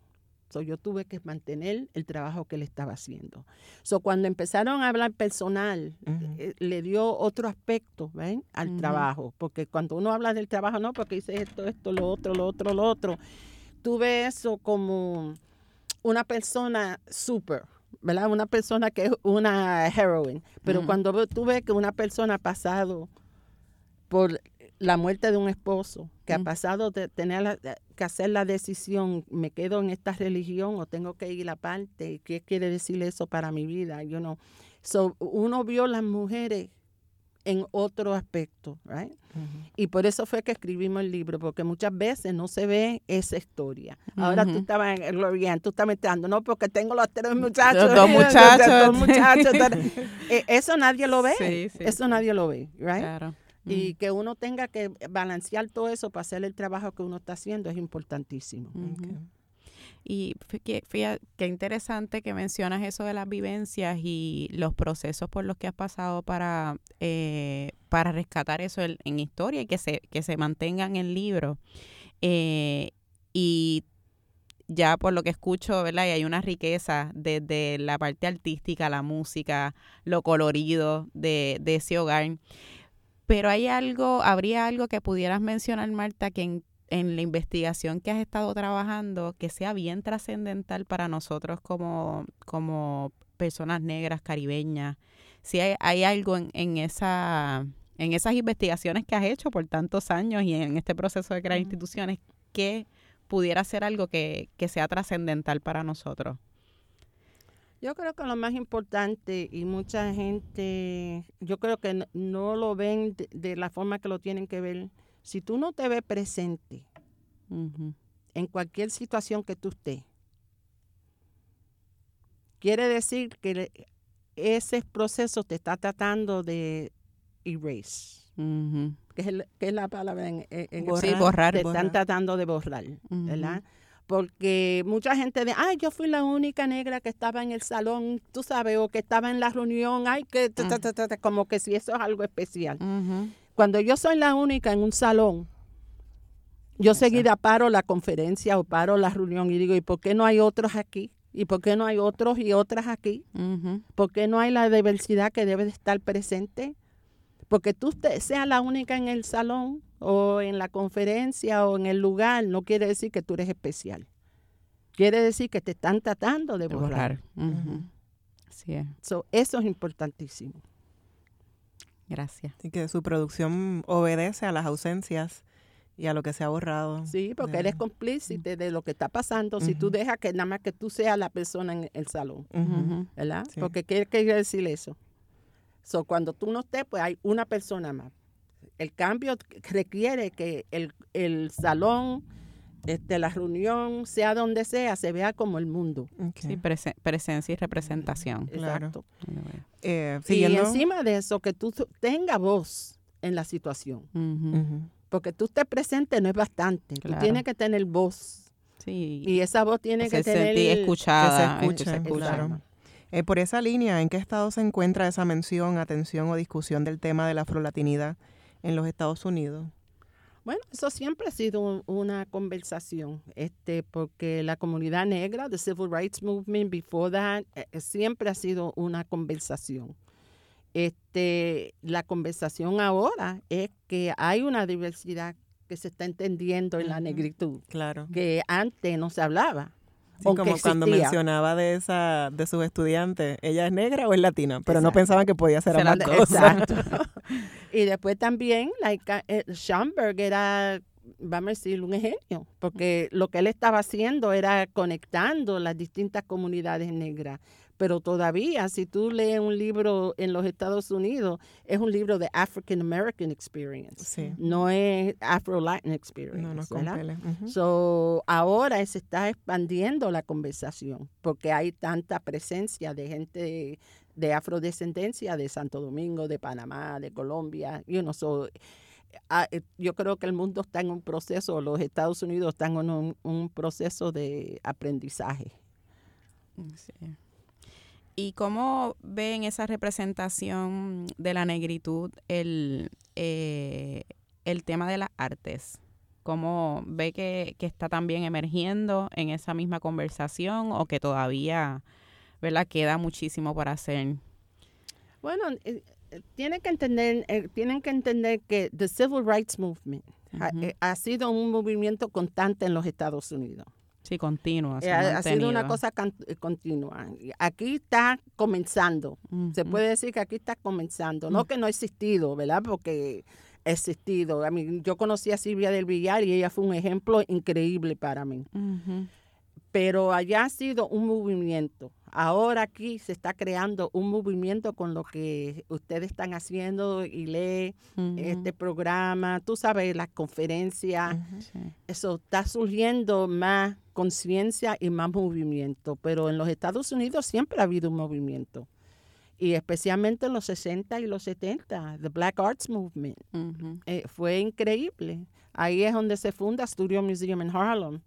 B: So, yo tuve que mantener el trabajo que él estaba haciendo. So, cuando empezaron a hablar personal, eh, le dio otro aspecto ¿ven? al trabajo. Porque cuando uno habla del trabajo, no, porque dice esto, esto, lo otro, lo otro, lo otro. Tuve eso como una persona súper, ¿verdad? Una persona que es una heroine. Pero cuando tuve que una persona ha pasado por la muerte de un esposo, que ha pasado de tener que hacer la decisión, me quedo en esta religión o tengo que ir aparte, ¿qué quiere decir eso para mi vida? You know? so, uno vio las mujeres en otro aspecto, right? Y por eso fue que escribimos el libro, porque muchas veces no se ve esa historia. Ahora tú estabas en Gloria, tú estás metiendo, no, porque tengo los tres muchachos.
C: dos muchachos.
B: dos muchachos. Eh, eso nadie lo ve. eso nadie lo ve, right? Claro. Y que uno tenga que balancear todo eso para hacer el trabajo que uno está haciendo es importantísimo.
C: Y fíjate, qué interesante que mencionas eso de las vivencias y los procesos por los que has pasado para, eh, para rescatar eso en, historia y que se, que se mantengan en libro. Eh, y ya por lo que escucho, ¿verdad? Y hay una riqueza desde la parte artística, la música, lo colorido de, de ese hogar. Pero hay algo, habría algo que pudieras mencionar, Marta, que en, la investigación que has estado trabajando, que sea bien trascendental para nosotros como, como personas negras, caribeñas. Si hay, algo en, esa, en esas investigaciones que has hecho por tantos años y en este proceso de crear instituciones, que pudiera ser algo que, que sea trascendental para nosotros.
B: Yo creo que lo más importante y mucha gente, yo creo que no, lo ven de, la forma que lo tienen que ver. Si tú no te ves presente en cualquier situación que tú estés, quiere decir que ese proceso te está tratando de erase. que, es la palabra en, en
C: borrar,
B: Te están tratando de borrar, ¿verdad? porque mucha gente dice, ay, yo fui la única negra que estaba en el salón, tú sabes, o que estaba en la reunión, ay, que, como que si eso es algo especial. Cuando yo soy la única en un salón, yo seguida paro la conferencia o paro la reunión y digo, ¿y por qué no hay otros aquí? ¿Y por qué no hay otros y otras aquí? ¿Por qué no hay la diversidad que debe de estar presente? Porque tú seas la única en el salón o en la conferencia o en el lugar, no quiere decir que tú eres especial. Quiere decir que te están tratando de borrar. eso es importantísimo.
C: Gracias.
A: Y que su producción obedece a las ausencias y a lo que se ha borrado.
B: Sí, porque eres cómplice de lo que está pasando si tú dejas que nada más que tú seas la persona en el salón. ¿Verdad? Porque ¿qué quiere decir eso? So, cuando tú no estés, pues hay una persona más. El cambio requiere que el, salón, este, la reunión, sea donde sea, se vea como el mundo.
C: Sí, presencia y representación.
B: Exacto. Eh, y encima de eso, que tú tengas voz en la situación. Porque tú estés presente no es bastante. Tú tienes que tener voz. Sí. Y esa voz tiene que, tener...
C: escuchada.
A: Que se escuche. Eh, por esa línea, ¿en qué estado se encuentra esa mención, atención o discusión del tema de la afrolatinidad en los Estados Unidos?
B: Bueno, eso siempre ha sido una conversación, este, porque la comunidad negra, the Civil Rights Movement, before that, eh, eh, siempre ha sido una conversación. Este, la conversación ahora es que hay una diversidad que se está entendiendo en la negritud,
A: claro.
B: que antes no se hablaba
A: como cuando mencionaba de esa de sus estudiantes, ella es negra o es latina, pero no pensaban que podía ser ambas cosas. Exacto.
B: y después también, like, eh, Schomburg era vamos a decir, un genio, porque lo que él estaba haciendo era conectando las distintas comunidades negras pero todavía si tú lees un libro en los Estados Unidos, es un libro de African American Experience, no es Afro-Latin Experience. No, no So, ahora se está expandiendo la conversación porque hay tanta presencia de gente de, afrodescendencia de Santo Domingo, de Panamá, de Colombia, you know, so, eh, yo creo que el mundo está en un proceso, los Estados Unidos están en un, un proceso de aprendizaje.
C: Sí. ¿Y cómo ven esa representación de la negritud el, eh, el tema de las artes? ¿Cómo ve que, que está también emergiendo en esa misma conversación o que todavía, ¿verdad? Queda muchísimo por hacer.
B: Bueno, eh, tienen que entender, eh, tienen que entender que the Civil Rights Movement ha, eh, ha sido un movimiento constante en los Estados Unidos.
C: Sí, continuo. se
B: Eh,
C: ha
B: sido una cosa eh, continua. Aquí está comenzando. Se puede decir que aquí está comenzando. No que no ha existido, ¿verdad? Porque ha existido. A mí, yo conocí a Silvia del Villar y ella fue un ejemplo increíble para mí. Pero allá ha sido un movimiento. Ahora aquí se está creando un movimiento con lo que ustedes están haciendo y lee este programa, tú sabes, las conferencias.
C: Sí.
B: Eso está surgiendo más conciencia y más movimiento, pero en los Estados Unidos siempre ha habido un movimiento. Y especialmente en los 60 y los 70, the Black Arts Movement. Eh, fue increíble. Ahí es donde se funda Studio Museum en Harlem,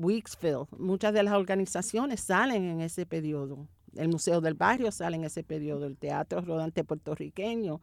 B: Weeksville. Muchas de las organizaciones salen en ese periodo. El Museo del Barrio sale en ese periodo, el Teatro Rodante Puertorriqueño.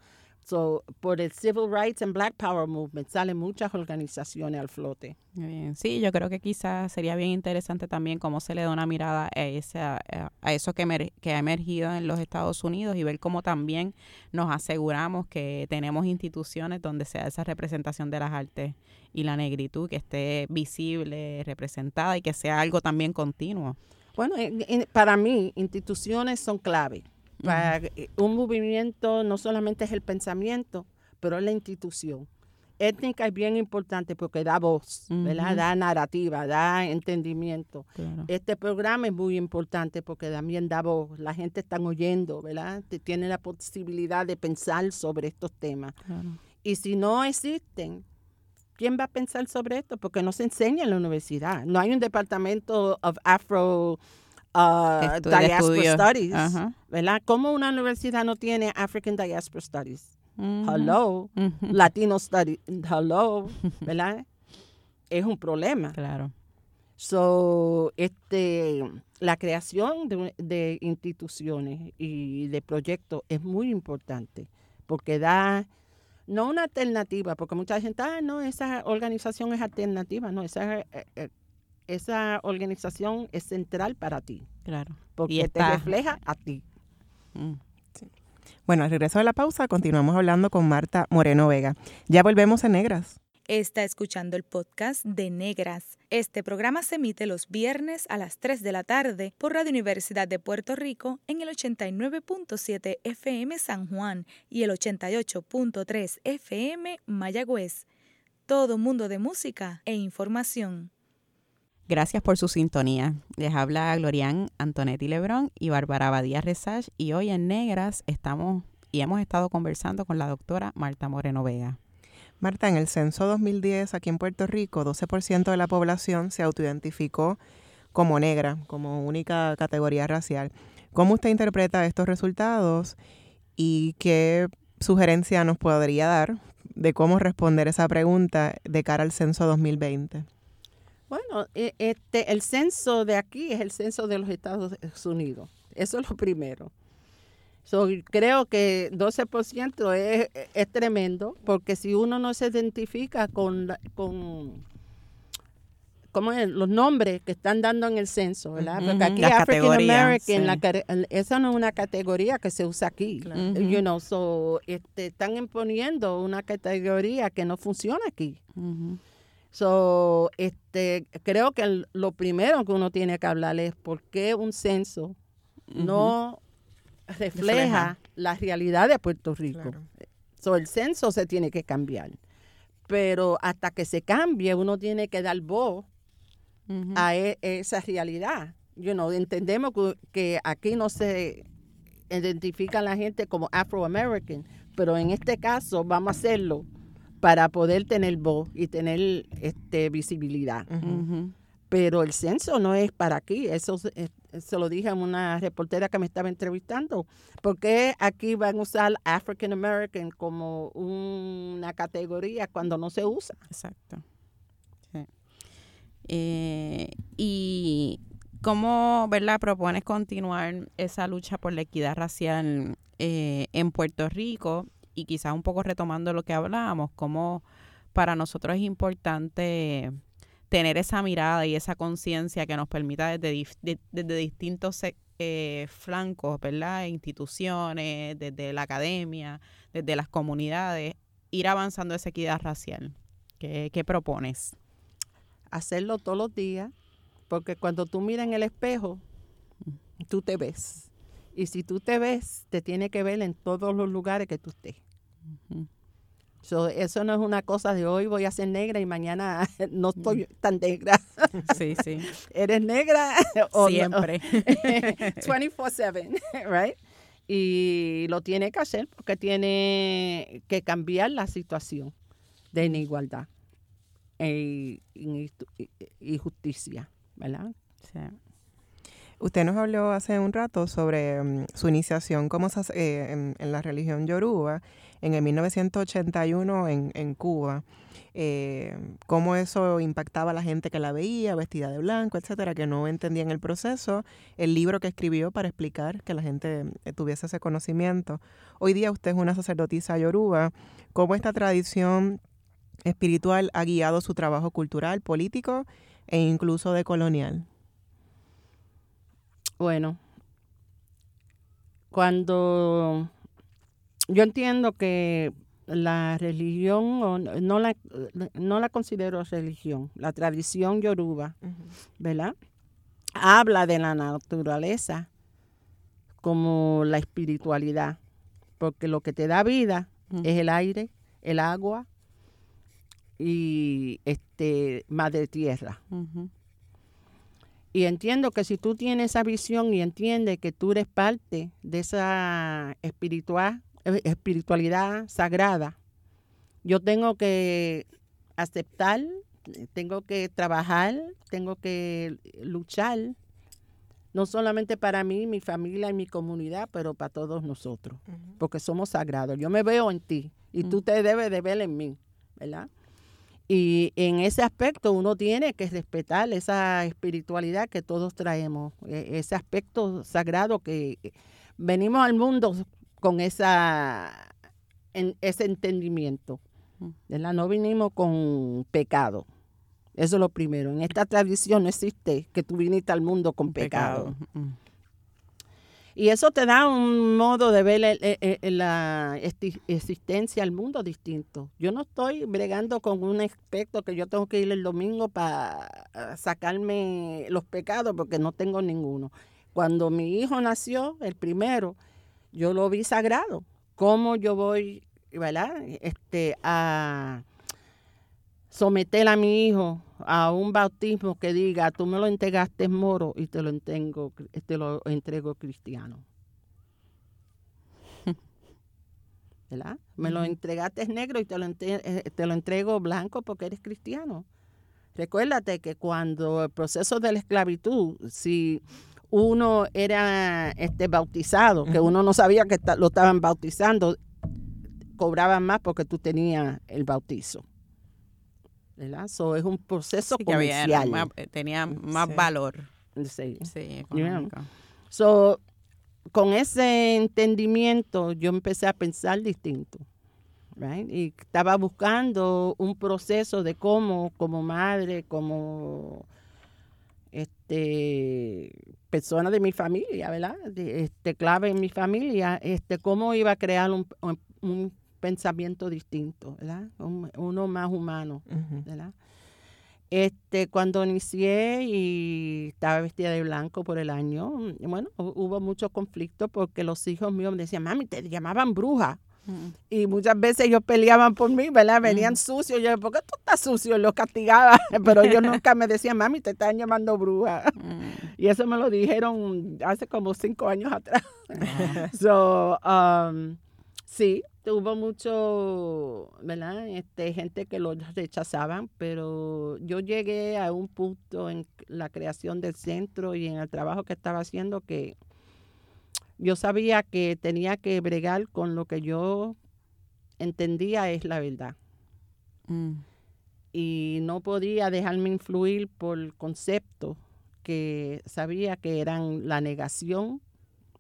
B: So, por el Civil Rights and Black Power Movement salen muchas organizaciones al flote.
C: Bien. Sí, yo creo que quizás sería bien interesante también cómo se le da una mirada a, esa, a eso que, emer- que ha emergido en los Estados Unidos y ver cómo también nos aseguramos que tenemos instituciones donde sea esa representación de las artes y la negritud que esté visible, representada y que sea algo también continuo.
B: Bueno, en- en- para mí, instituciones son clave. Para un movimiento no solamente es el pensamiento, pero es la institución. Étnica es bien importante porque da voz. Da narrativa, da entendimiento.
C: Claro.
B: Este programa es muy importante porque también da voz. La gente está oyendo, ¿verdad? Tiene la posibilidad de pensar sobre estos temas.
C: claro.
B: Y si no existen, ¿quién va a pensar sobre esto? Porque no se enseña en la universidad. No hay un departamento of Afro uh, Diaspora. Studies,
C: Ajá.
B: ¿verdad? ¿Cómo una universidad no tiene African Diaspora Studies?
C: Ujú.
B: Hello. Latino Studies, hello, ¿verdad? Es un problema.
C: Claro.
B: So, este, la creación de, de instituciones y de proyectos es muy importante porque da no una alternativa, porque mucha gente, ah, no, esa organización es alternativa, no, esa, eh, eh, esa organización es central para ti,
C: Claro.
B: porque
C: Y
B: te refleja a ti.
C: Mm.
A: Bueno, al regreso de la pausa continuamos hablando con Marta Moreno Vega. Ya volvemos en Negras.
D: Está escuchando el podcast de Negras. Este programa se emite los viernes a las 3 de la tarde por Radio Universidad de Puerto Rico en el 89.7 FM San Juan y el 88.3 FM Mayagüez. Todo mundo de música e información.
C: Gracias por su sintonía. Les habla Glorian Antonetti Lebrón y Bárbara Badía Resach y hoy en Negras estamos y hemos estado conversando con la doctora Marta Moreno Vega.
A: Marta, en el censo 2010 aquí en Puerto Rico, 12% de la población se autoidentificó como negra, como única categoría racial. ¿Cómo usted interpreta estos resultados y qué sugerencia nos podría dar de cómo responder esa pregunta de cara al censo 2020?
B: Bueno, e- este, el censo de aquí es el censo de los Estados Unidos. Eso es lo primero. So, creo que 12% es, es tremendo, porque si uno no se identifica con, la- con ¿cómo es? los nombres que están dando en el censo, ¿verdad? Porque aquí
C: las
B: African American, la
C: sí.
B: esa no es una categoría que se usa aquí.
C: Ujú.
B: You know, so, este, están imponiendo una categoría que no funciona aquí. So, este, creo que el- lo primero que uno tiene que hablar es por qué un censo no refleja,
A: Refleja.
B: la realidad de Puerto Rico. So, el censo se tiene que cambiar. Pero hasta que se cambie, uno tiene que dar voz a e- esa realidad. You know, entendemos que, que aquí no se identifica a la gente como Afro-American, pero en este caso vamos a hacerlo para poder tener voz y tener este, visibilidad. Pero el censo no es para aquí, eso se- eh, se lo dije a una reportera que me estaba entrevistando. ¿Por qué aquí van a usar African American como una categoría cuando no se usa?
C: Exacto. Sí. Eh, y cómo, ¿verdad? Propones continuar esa lucha por la equidad racial eh, en Puerto Rico y quizás un poco retomando lo que hablábamos, cómo para nosotros es importante tener esa mirada y esa conciencia que nos permita desde, desde distintos eh, flancos, ¿verdad? Instituciones, desde la academia, desde las comunidades, ir avanzando esa equidad racial. ¿Qué, qué propones?
B: Hacerlo todos los días, porque cuando tú miras en el espejo, tú te ves. Y si tú te ves, te tiene que ver en todos los lugares que tú estés. Eso no es una cosa de hoy voy a ser negra y mañana no estoy tan negra.
C: Sí, sí.
B: ¿Eres negra?
C: O Siempre.
B: 24/7, right? Y lo tiene que hacer porque tiene que cambiar la situación de inigualdad e injusticia, ¿verdad? Sí.
A: Usted nos habló hace un rato sobre mm, su iniciación como eh, en, la religión yoruba en el 1981 en, en Cuba. Eh, cómo eso impactaba a la gente que la veía vestida de blanco, etcétera, que no entendían el proceso, el libro que escribió para explicar que la gente eh, tuviese ese conocimiento. Hoy día usted es una sacerdotisa yoruba. ¿Cómo esta tradición espiritual ha guiado su trabajo cultural, político e incluso de colonial?
B: Bueno, cuando yo entiendo que la religión, no la, no la considero religión, la tradición yoruba, ¿verdad? Habla de la naturaleza como la espiritualidad, porque lo que te da vida es el aire, el agua y este madre tierra. Y entiendo que si tú tienes esa visión y entiendes que tú eres parte de esa espiritual, eh, espiritualidad sagrada, yo tengo que aceptar, tengo que trabajar, tengo que luchar, no solamente para mí, mi familia y mi comunidad, pero para todos nosotros, porque somos sagrados. Yo me veo en ti y tú te debes de ver en mí, ¿verdad? Y en ese aspecto uno tiene que respetar esa espiritualidad que todos traemos, e, ese aspecto sagrado que venimos al mundo con esa, ese entendimiento. ¿verdad? No vinimos con pecado. Eso es lo primero. En esta tradición no existe que tú viniste al mundo con pecado. Y eso te da un modo de ver la existencia al mundo distinto. Yo no estoy bregando con un aspecto que yo tengo que ir el domingo para sacarme los pecados porque no tengo ninguno. Cuando mi hijo nació, el primero, yo lo vi sagrado. ¿Cómo yo voy, ¿verdad? Este, a someter a mi hijo a un bautismo que diga, tú me lo entregaste moro y te lo entrego, te lo entrego cristiano. ¿Verdad? Me lo entregaste negro y te lo, eh, te lo entrego blanco porque eres cristiano. Recuérdate que cuando el proceso de la esclavitud, si uno era este bautizado, que uno no sabía que lo estaban bautizando, cobraban más porque tú tenías el bautizo. ¿Verdad? es un proceso comercial.
C: Eh, tenía más valor.
B: Sí, sí So, con ese entendimiento yo empecé a pensar distinto. Right? Y estaba buscando un proceso de cómo, como madre, como este persona de mi familia, ¿verdad? este clave en mi familia, este cómo iba a crear un, un pensamiento distinto, ¿verdad? uno más humano, ¿verdad? Este, cuando inicié y estaba vestida de blanco por el año, bueno, hubo mucho conflicto porque los hijos míos me decían, mami, te llamaban bruja. Y muchas veces ellos peleaban por mí, ¿verdad? Venían sucios. Yo, ¿por qué tú estás sucio? Los castigaba. Pero ellos nunca me decían, mami, te están llamando bruja. Y eso me lo dijeron hace como cinco años atrás. so, um, sí, hubo mucho, ¿verdad? Este, gente que lo rechazaban, pero yo llegué a un punto en la creación del centro y en el trabajo que estaba haciendo que yo sabía que tenía que bregar con lo que yo entendía es la verdad. Mm. Y no podía dejarme influir por conceptos que sabía que eran la negación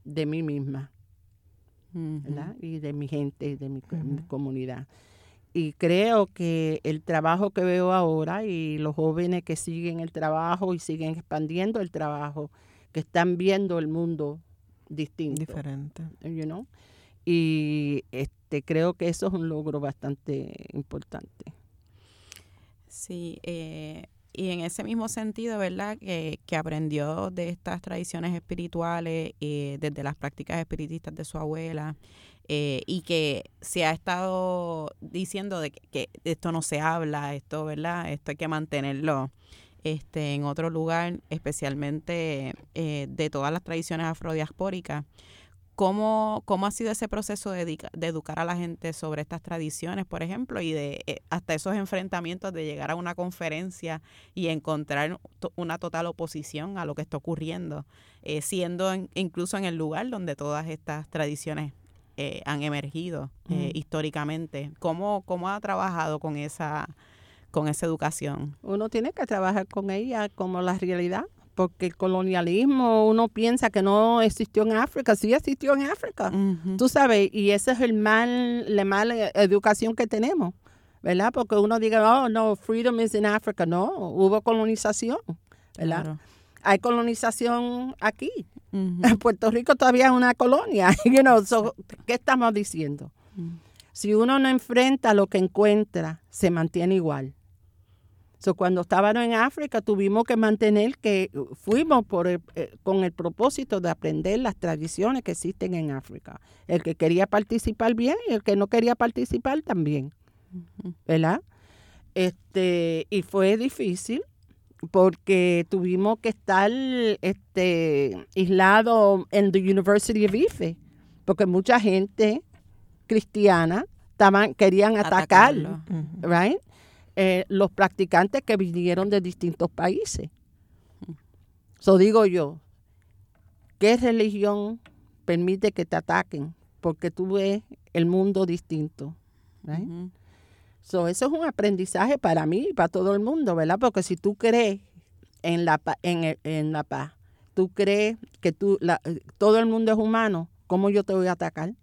B: de mí misma y de mi gente, de mi, comunidad. y creo que el trabajo que veo ahora y los jóvenes que siguen el trabajo y siguen expandiendo el trabajo, que están viendo el mundo distinto.
A: Diferente.
B: You know? Y este, creo que eso es un logro bastante importante.
C: Sí, eh, y en ese mismo sentido, ¿verdad? Que, que aprendió de estas tradiciones espirituales, eh, desde las prácticas espiritistas de su abuela, eh, y que se ha estado diciendo de que, esto no se habla, esto, ¿verdad? Esto hay que mantenerlo este, en otro lugar, especialmente eh, de todas las tradiciones afrodiaspóricas. ¿Cómo, ¿Cómo ha sido ese proceso de, de, educar a la gente sobre estas tradiciones, por ejemplo, y de eh, hasta esos enfrentamientos de llegar a una conferencia y encontrar una total oposición a lo que está ocurriendo, siendo incluso en el lugar donde todas estas tradiciones eh, han emergido eh, históricamente. ¿Cómo, ¿Cómo ha trabajado con esa, con esa educación?
B: Uno tiene que trabajar con ella como la realidad, porque el colonialismo uno piensa que no existió en África, sí existió en África, tú sabes, y esa es el mal, la mala educación que tenemos, ¿verdad? Porque uno diga, oh, no, freedom is in Africa, no, hubo colonización, ¿verdad? Hay colonización aquí, en Puerto Rico todavía es una colonia. You know, ¿Qué estamos diciendo? Mm. Si uno no enfrenta lo que encuentra, se mantiene igual. So, cuando estábamos en África tuvimos que mantener que fuimos por eh, con el propósito de aprender las tradiciones que existen en África. El que quería participar bien y el que no quería participar también. ¿Verdad? Este, y fue difícil porque tuvimos que estar este, aislados en la University of Ife, porque mucha gente cristiana estaban, querían atacar right? Eh, los practicantes que vinieron de distintos países. So digo yo, ¿qué religión permite que te ataquen? Porque tú ves el mundo distinto. Right? eso es un aprendizaje para mí y para todo el mundo, ¿verdad? Porque si tú crees en la, en, en la paz, tú crees que tú, todo el mundo es humano, ¿cómo yo te voy a atacar?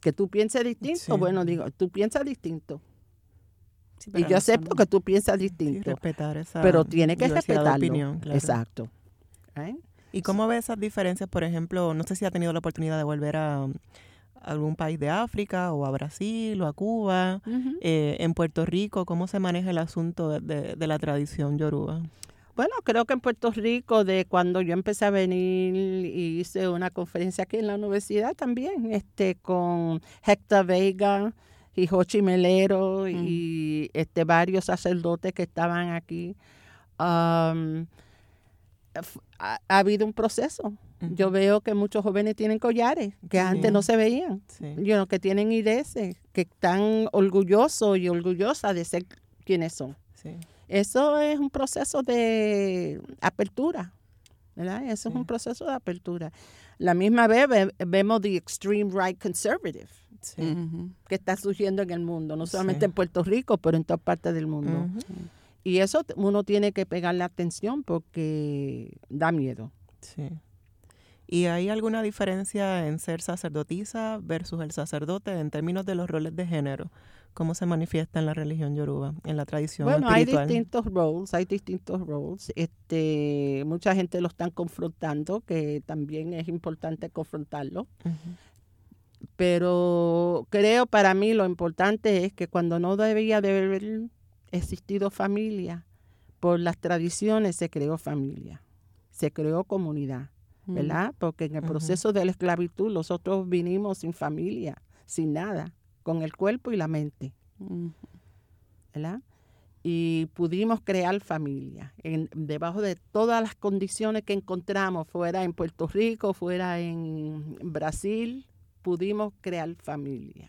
B: Que tú pienses distinto, bueno, digo, tú piensas distinto. Y yo acepto que tú piensas distinto.
A: respetar esa
B: pero tiene que respetar opinión. Exacto.
A: ¿Y cómo ves esas diferencias? Por ejemplo, no sé si ha tenido la oportunidad de volver a, algún país de África o a Brasil o a Cuba, eh, en Puerto Rico, ¿cómo se maneja el asunto de, la tradición yoruba?
B: Bueno, creo que en Puerto Rico, de cuando yo empecé a venir y hice una conferencia aquí en la universidad también, este, con Hector Vega y Jochi Melero y este, varios sacerdotes que estaban aquí. Um, ha, habido un proceso. Yo veo que muchos jóvenes tienen collares que antes no se veían. que tienen ideas, que están orgullosos y orgullosas de ser quienes son. Eso es un proceso de apertura, ¿verdad? Eso es un proceso de apertura. La misma vez vemos the extreme right conservative que está surgiendo en el mundo, no solamente en Puerto Rico, pero en todas partes del mundo. Y eso uno tiene que pegarle atención porque da miedo.
A: Sí. ¿Y hay alguna diferencia en ser sacerdotisa versus el sacerdote en términos de los roles de género? ¿Cómo se manifiesta en la religión yoruba, en la tradición
B: Bueno, hay distintos roles, hay distintos roles. Este, mucha gente lo están confrontando, que también es importante confrontarlo. Pero creo para mí lo importante es que cuando no debía de haber existido familia. Por las tradiciones se creó familia, se creó comunidad, mm. ¿verdad? Porque en el proceso de la esclavitud nosotros vinimos sin familia, sin nada, con el cuerpo y la mente, ¿verdad? Y pudimos crear familia en, debajo de todas las condiciones que encontramos, fuera en Puerto Rico, fuera en Brasil, pudimos crear familia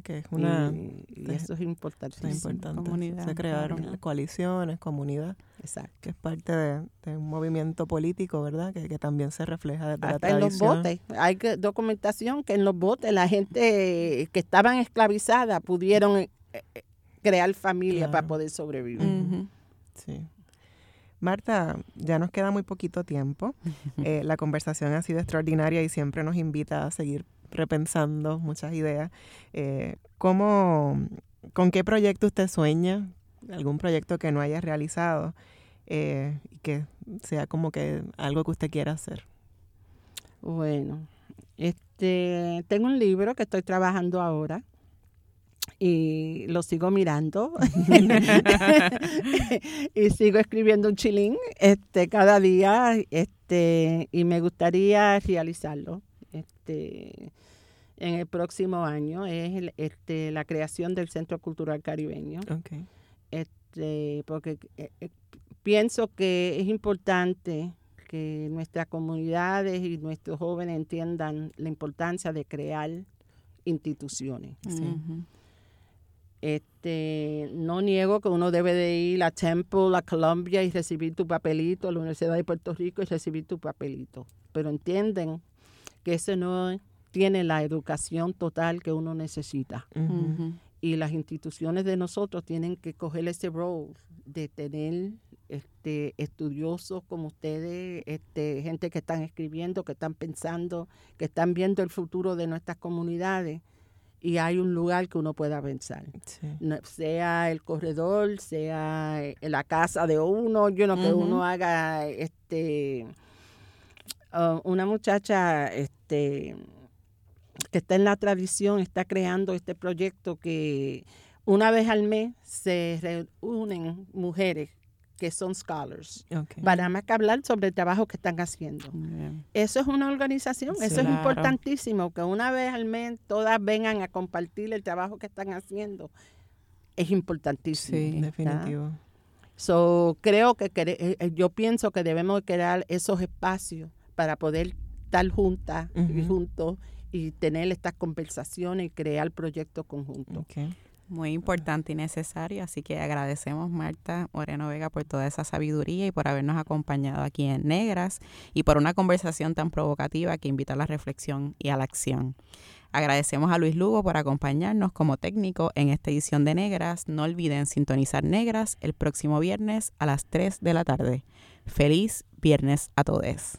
A: que es una,
B: y, eso es importante.
A: Se crearon coaliciones, comunidad.
B: Exacto.
A: Que es parte de, un movimiento político, ¿verdad? Que, también se refleja desde
B: Hasta
A: la
B: en los botes. Hay documentación que en los botes la gente que estaban esclavizadas pudieron eh, eh, crear familia para poder sobrevivir.
A: Sí. Marta, ya nos queda muy poquito tiempo. Eh, la conversación ha sido extraordinaria y siempre nos invita a seguir repensando muchas ideas. Eh, ¿cómo, ¿Con qué proyecto usted sueña? ¿Algún proyecto que no haya realizado eh, y que sea como que algo que usted quiera hacer?
B: Bueno, este, tengo un libro que estoy trabajando ahora y lo sigo mirando. Y sigo escribiendo un chilín este cada día este y me gustaría realizarlo este en el próximo año. Es este la creación del Centro Cultural Caribeño. Este porque eh, eh, pienso que es importante que nuestras comunidades y nuestros jóvenes entiendan la importancia de crear instituciones. Este, no niego que uno debe de ir a Temple, a Columbia y recibir tu papelito, a la Universidad de Puerto Rico y recibir tu papelito. Pero entienden que eso no tiene la educación total que uno necesita. Y las instituciones de nosotros tienen que coger ese rol de tener este, estudiosos como ustedes, este, gente que están escribiendo, que están pensando, que están viendo el futuro de nuestras comunidades y hay un lugar que uno pueda pensar. sea el corredor, sea eh, la casa de uno, yo no que uno haga este uh, una muchacha este que está en la tradición, está creando este proyecto que una vez al mes se reúnen mujeres que son scholars, para más que hablar sobre el trabajo que están haciendo. Eso es una organización, eso es importantísimo, que una vez al mes todas vengan a compartir el trabajo que están haciendo. Es importantísimo.
A: Sí, definitivo.
B: So, creo que, eh, eh, yo pienso que debemos crear esos espacios para poder estar juntas y juntos y tener estas conversaciones y crear proyectos conjuntos
C: muy importante y necesario. Así que agradecemos, Marta Moreno Vega, por toda esa sabiduría y por habernos acompañado aquí en Negras y por una conversación tan provocativa que invita a la reflexión y a la acción. Agradecemos a Luis Lugo por acompañarnos como técnico en esta edición de Negras. No olviden sintonizar Negras el próximo viernes a las 3 de la tarde. Feliz viernes a todos.